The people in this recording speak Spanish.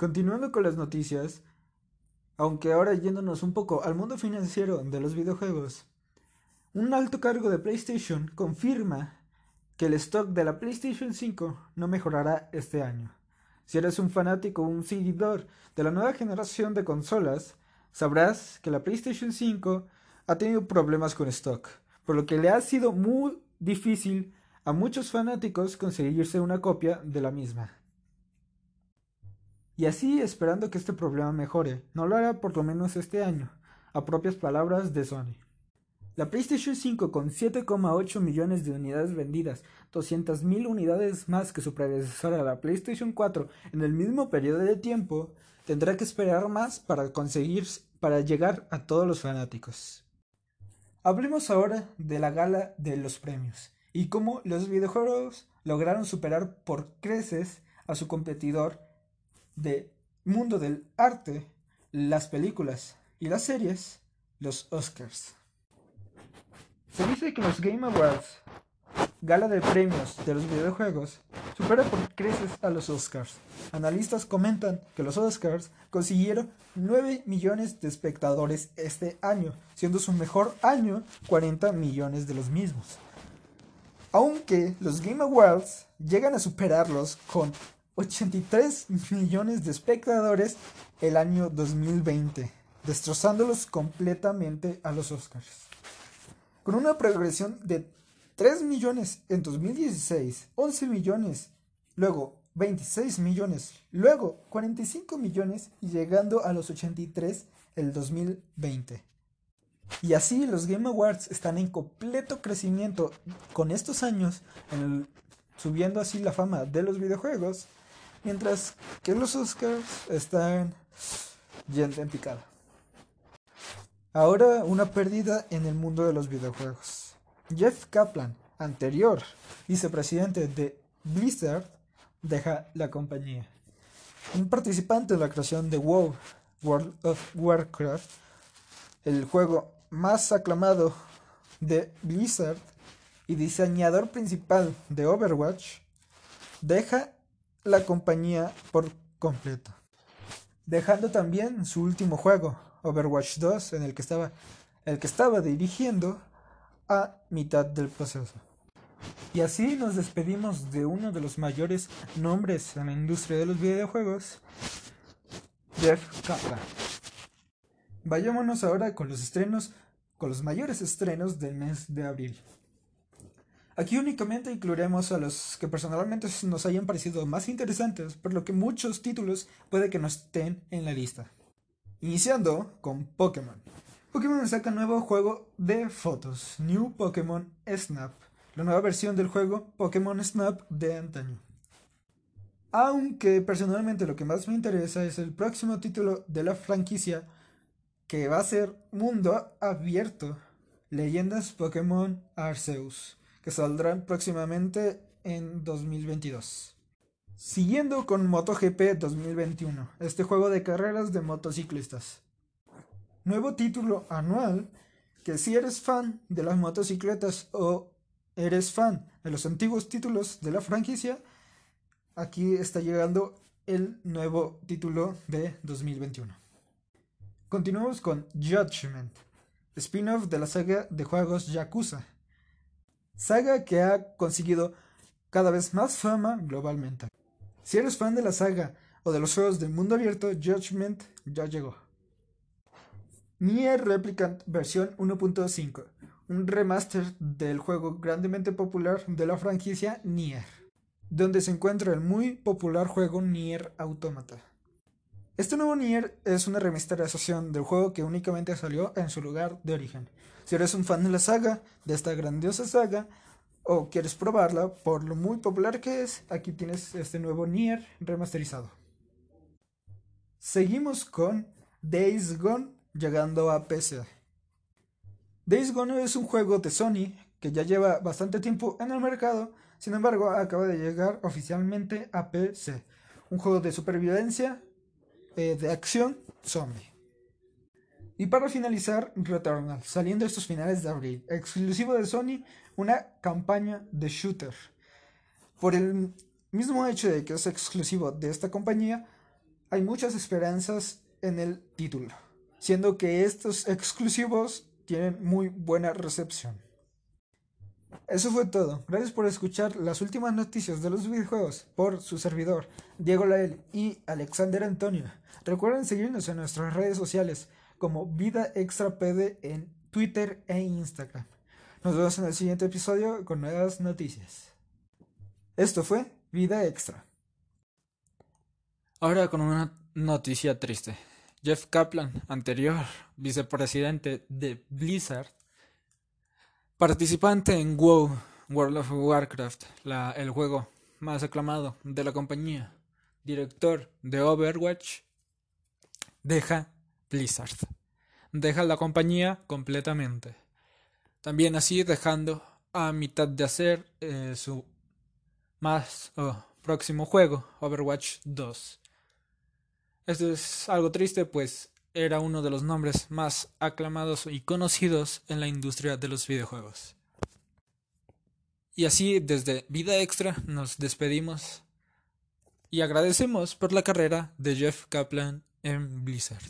Continuando con las noticias, aunque ahora yéndonos un poco al mundo financiero de los videojuegos, un alto cargo de PlayStation confirma que el stock de la PlayStation 5 no mejorará este año. Si eres un fanático o un seguidor de la nueva generación de consolas, sabrás que la PlayStation 5 ha tenido problemas con stock, por lo que le ha sido muy difícil a muchos fanáticos conseguirse una copia de la misma. Y así esperando que este problema mejore, no lo hará por lo menos este año, a propias palabras de Sony. La PlayStation 5 con 7,8 millones de unidades vendidas, 200.000 unidades más que su predecesora la PlayStation 4 en el mismo periodo de tiempo, tendrá que esperar más para conseguir para llegar a todos los fanáticos. Hablemos ahora de la gala de los premios y cómo los videojuegos lograron superar por creces a su competidor de mundo del arte, las películas y las series, los Oscars. Se dice que los Game Awards, gala de premios de los videojuegos, supera por creces a los Oscars. Analistas comentan que los Oscars consiguieron 9 millones de espectadores este año, siendo su mejor año 40 millones de los mismos. Aunque los Game Awards llegan a superarlos con 83 millones de espectadores el año 2020, destrozándolos completamente a los Oscars. Con una progresión de 3 millones en 2016, 11 millones, luego 26 millones, luego 45 millones y llegando a los 83 el 2020. Y así los Game Awards están en completo crecimiento con estos años, subiendo así la fama de los videojuegos Mientras que los Oscars están yendo en picada. Ahora una pérdida en el mundo de los videojuegos. Jeff Kaplan, anterior vicepresidente de Blizzard, deja la compañía. Un participante en la creación de World of Warcraft, el juego más aclamado de Blizzard y diseñador principal de Overwatch, deja la compañía por completo, dejando también su último juego, Overwatch 2, en el que estaba el que estaba dirigiendo a mitad del proceso. Y así nos despedimos de uno de los mayores nombres en la industria de los videojuegos, Jeff Kaplan. Vayámonos ahora con los estrenos, con los mayores estrenos del mes de abril. Aquí únicamente incluiremos a los que personalmente nos hayan parecido más interesantes, por lo que muchos títulos puede que no estén en la lista. Iniciando con Pokémon. Pokémon saca nuevo juego de fotos, New Pokémon Snap, la nueva versión del juego Pokémon Snap de antaño. Aunque personalmente lo que más me interesa es el próximo título de la franquicia, que va a ser Mundo Abierto, Leyendas Pokémon Arceus que saldrán próximamente en 2022. Siguiendo con MotoGP 2021, este juego de carreras de motociclistas. Nuevo título anual que si eres fan de las motocicletas o eres fan de los antiguos títulos de la franquicia, aquí está llegando el nuevo título de 2021. Continuamos con Judgment, spin-off de la saga de juegos Yakuza, saga que ha conseguido cada vez más fama globalmente. Si eres fan de la saga o de los juegos del mundo abierto, Judgment ya llegó. Nier Replicant versión 1.5, un remaster del juego grandemente popular de la franquicia Nier, donde se encuentra el muy popular juego Nier Automata. Este nuevo Nier es una remasterización del juego que únicamente salió en su lugar de origen. Si eres un fan de la saga, de esta grandiosa saga, o quieres probarla por lo muy popular que es, aquí tienes este nuevo Nier remasterizado. Seguimos con Days Gone llegando a PC. Days Gone es un juego de Sony que ya lleva bastante tiempo en el mercado, sin embargo acaba de llegar oficialmente a PC. Un juego de supervivencia eh, de acción zombie. Y para finalizar, Returnal, saliendo estos finales de abril, exclusivo de Sony, una campaña de shooter. Por el mismo hecho de que es exclusivo de esta compañía, hay muchas esperanzas en el título, siendo que estos exclusivos tienen muy buena recepción. Eso fue todo. Gracias por escuchar las últimas noticias de los videojuegos por su servidor, Diego Lael y Alexander Antonio. Recuerden seguirnos en nuestras redes sociales como Vida Extra PD en Twitter e Instagram. Nos vemos en el siguiente episodio con nuevas noticias. Esto fue Vida Extra. Ahora con una noticia triste. Jeff Kaplan, anterior vicepresidente de Blizzard, participante en WoW, World of Warcraft, el juego más aclamado de la compañía, director de Overwatch, deja Blizzard. Deja la compañía completamente. También así dejando a mitad de hacer eh, su más próximo juego, Overwatch 2. Esto es algo triste, pues era uno de los nombres más aclamados y conocidos en la industria de los videojuegos. Y así, desde Vida Extra, nos despedimos y agradecemos por la carrera de Jeff Kaplan en Blizzard.